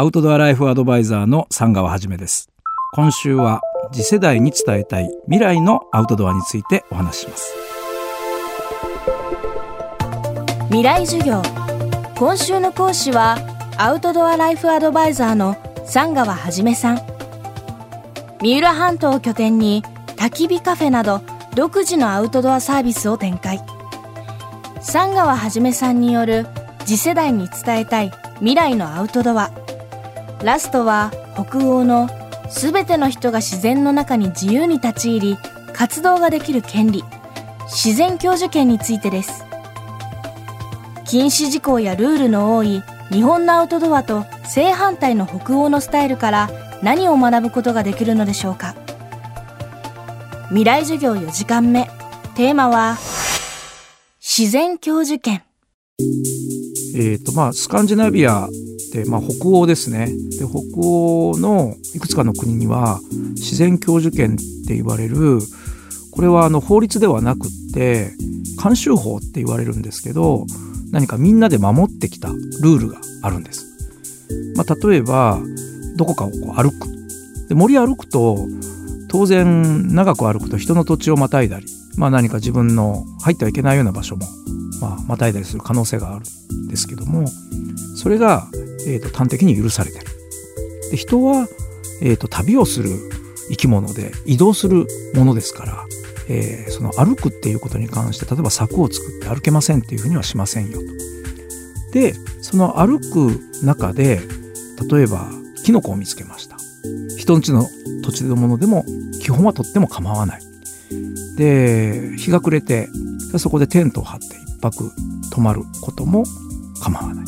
アウトドアライフアドバイザーの三川はじめです。今週は次世代に伝えたい未来のアウトドアについてお話しします。未来授業。今週の講師はアウトドアライフアドバイザーの三川はじめさん。三浦半島を拠点に焚き火カフェなど独自のアウトドアサービスを展開。三川はじめさんによる次世代に伝えたい未来のアウトドア。ラストは北欧のすべての人が自然の中に自由に立ち入り活動ができる権利自然享受権についてです。禁止事項やルールの多い日本のアウトドアと正反対の北欧のスタイルから何を学ぶことができるのでしょうか。未来授業4時間目。テーマは自然享受権。えーとまあ、スカンジナビアって、まあ、北欧ですねで北欧のいくつかの国には自然享受権って言われるこれはあの法律ではなくって慣習法って言われるんですけど何かみんなで守ってきたルールがあるんです。まあ、例えばどこかをこう歩くで森歩くと当然長く歩くと人の土地をまたいだり、まあ、何か自分の入ってはいけないような場所も、まあ、またいだりする可能性があるんですけどもそれが、えーと、端的に許されてる。で人は、えーと旅をする生き物で移動するものですからえー、その歩くっていうことに関して例えば柵を作って歩けませんっていうふうにはしませんよと。でその歩く中で例えばキノコを見つけました人んちの土地のものでも基本はとっても構わないで日が暮れてそこでテントを張って一泊泊まることも構わない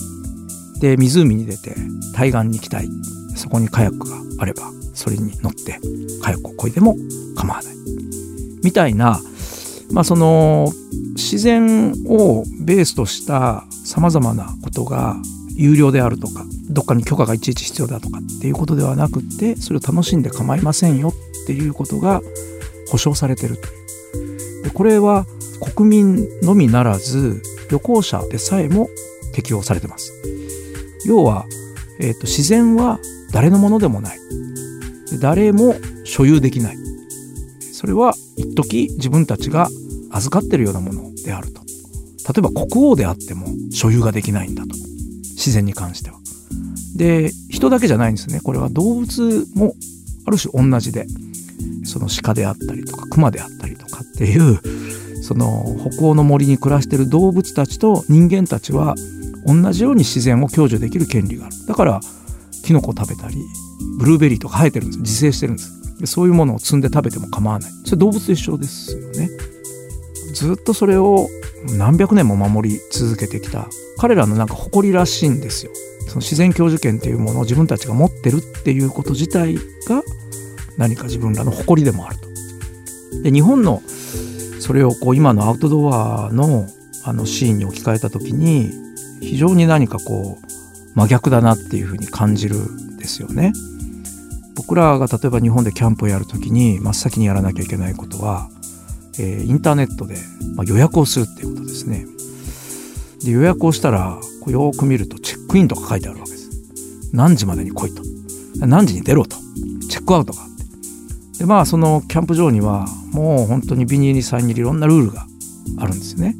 で湖に出て対岸に行きたい。そこにカヤックがあればそれに乗ってカヤックを漕いでも構わない。みたいな、まあ、その自然をベースとしたさまざまなことが有料であるとかどっかに許可がいちいち必要だとかっていうことではなくてそれを楽しんで構いませんよっていうことが保障されてるとでこれは国民のみならず旅行者でさえも適用されてます。要は、えーと、自然は誰のものでもない。誰も所有できない。それは一時自分たちが預かってるようなものであると。例えば国王であっても所有ができないんだと。自然に関しては。で人だけじゃないんですね。これは動物もある種同じで。その鹿であったりとか熊であったりとかっていうその北欧の森に暮らしてる動物たちと人間たちは同じように自然を享受できる権利がある。だからキノコ食べたりブルーベリーとか生えてるんです。自生してるんです。そういうものを摘んで食べても構わない。それ動物と一緒ですよね。ずっとそれを何百年も守り続けてきた彼らのなんか誇りらしいんですよ。その自然教授権っていうものを自分たちが持ってるっていうこと自体が何か自分らの誇りでもあると。で日本のそれをこう今のアウトドアのあのシーンに置き換えた時に非常に何かこう真逆だなっていうふうに感じるんですよね。僕らが例えば日本でキャンプをやるときに真っ先にやらなきゃいけないことは、えー、インターネットで、まあ、予約をするっていうことですね。で予約をしたらこうよく見るとチェックインとか書いてあるわけです。何時までに来いと。何時に出ろと。チェックアウトがあって。でまあそのキャンプ場にはもう本当にビニール3にいろんなルールがあるんですよね。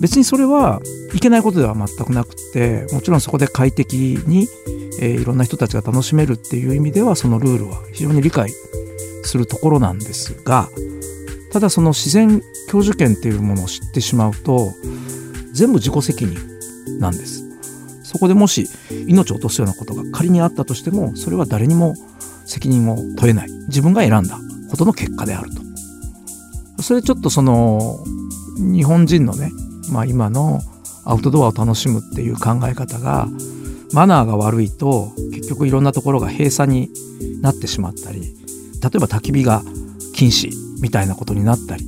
別にそれはいけないことでは全くなくてもちろんそこで快適にえー、いろんな人たちが楽しめるっていう意味ではそのルールは非常に理解するところなんですがただその自然享受権っていうものを知ってしまうと全部自己責任なんです。そこでもし命を落とすようなことが仮にあったとしてもそれは誰にも責任を問えない。自分が選んだことの結果であると。それちょっとその日本人のね、まあ、今のアウトドアを楽しむっていう考え方がマナーが悪いと結局いろんなところが閉鎖になってしまったり例えば焚き火が禁止みたいなことになったり、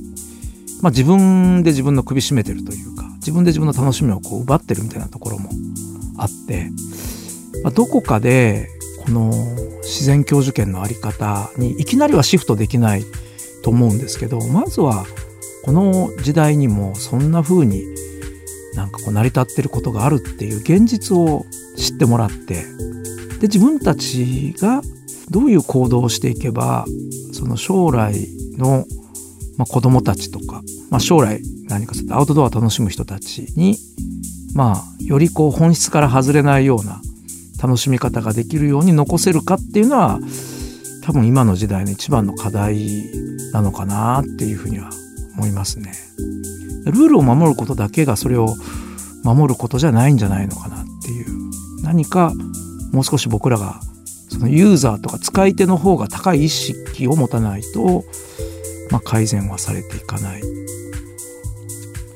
まあ、自分で自分の首絞めてるというか自分で自分の楽しみをこう奪ってるみたいなところもあって、まあ、どこかでこの自然教授権の在り方にいきなりはシフトできないと思うんですけどまずはこの時代にもそんな風にかこう成り立ってることがあるっていう現実を知ってもらってで自分たちがどういう行動をしていけばその将来の、まあ、子供たちとか、まあ、将来何かアウトドアを楽しむ人たちにまあよりこう本質から外れないような楽しみ方ができるように残せるかっていうのは多分今の時代の一番の課題なのかなっていうふうには思いますね。ルールを守ることだけがそれを守ることじゃないんじゃないのかなっていう何かもう少し僕らがそのユーザーとか使い手の方が高い意識を持たないと、まあ、改善はされていかない。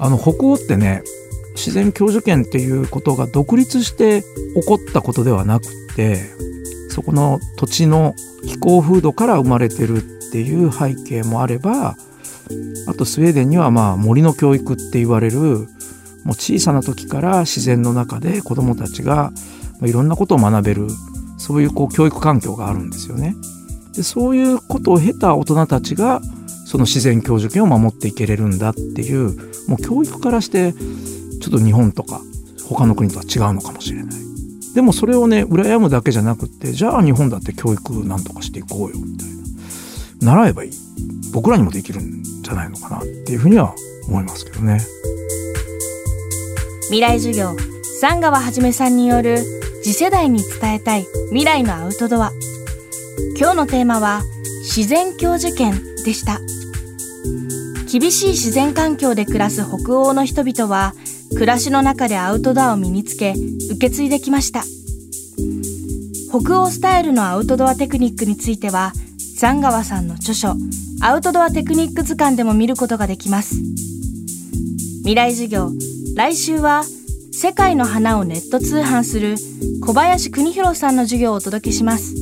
あの北欧ってね自然享受権っていうことが独立して起こったことではなくてそこの土地の気候風土から生まれてるっていう背景もあればあとスウェーデンにはまあ森の教育って言われるもう小さな時から自然の中で子どもたちがいろんなことを学べるそういうこう教育環境があるんですよね。でそういうことを経た大人たちがその自然教授権を守っていけれるんだっていうもう教育からしてちょっと日本とか他の国とは違うのかもしれない。でもそれをね羨むだけじゃなくってじゃあ日本だって教育なんとかしていこうよみたいな習えばいい僕らにもできるんじゃないのかなっていうふうには思いますけどね。未来授業。三川はじめさんによる次世代に伝えたい未来のアウトドア。今日のテーマは自然教授権でした。厳しい自然環境で暮らす北欧の人々は暮らしの中でアウトドアを身につけ受け継いできました。北欧スタイルのアウトドアテクニックについては残川さんの著書アウトドアテクニック図鑑でも見ることができます。未来授業来週は世界の花をネット通販する小林邦弘さんの授業をお届けします。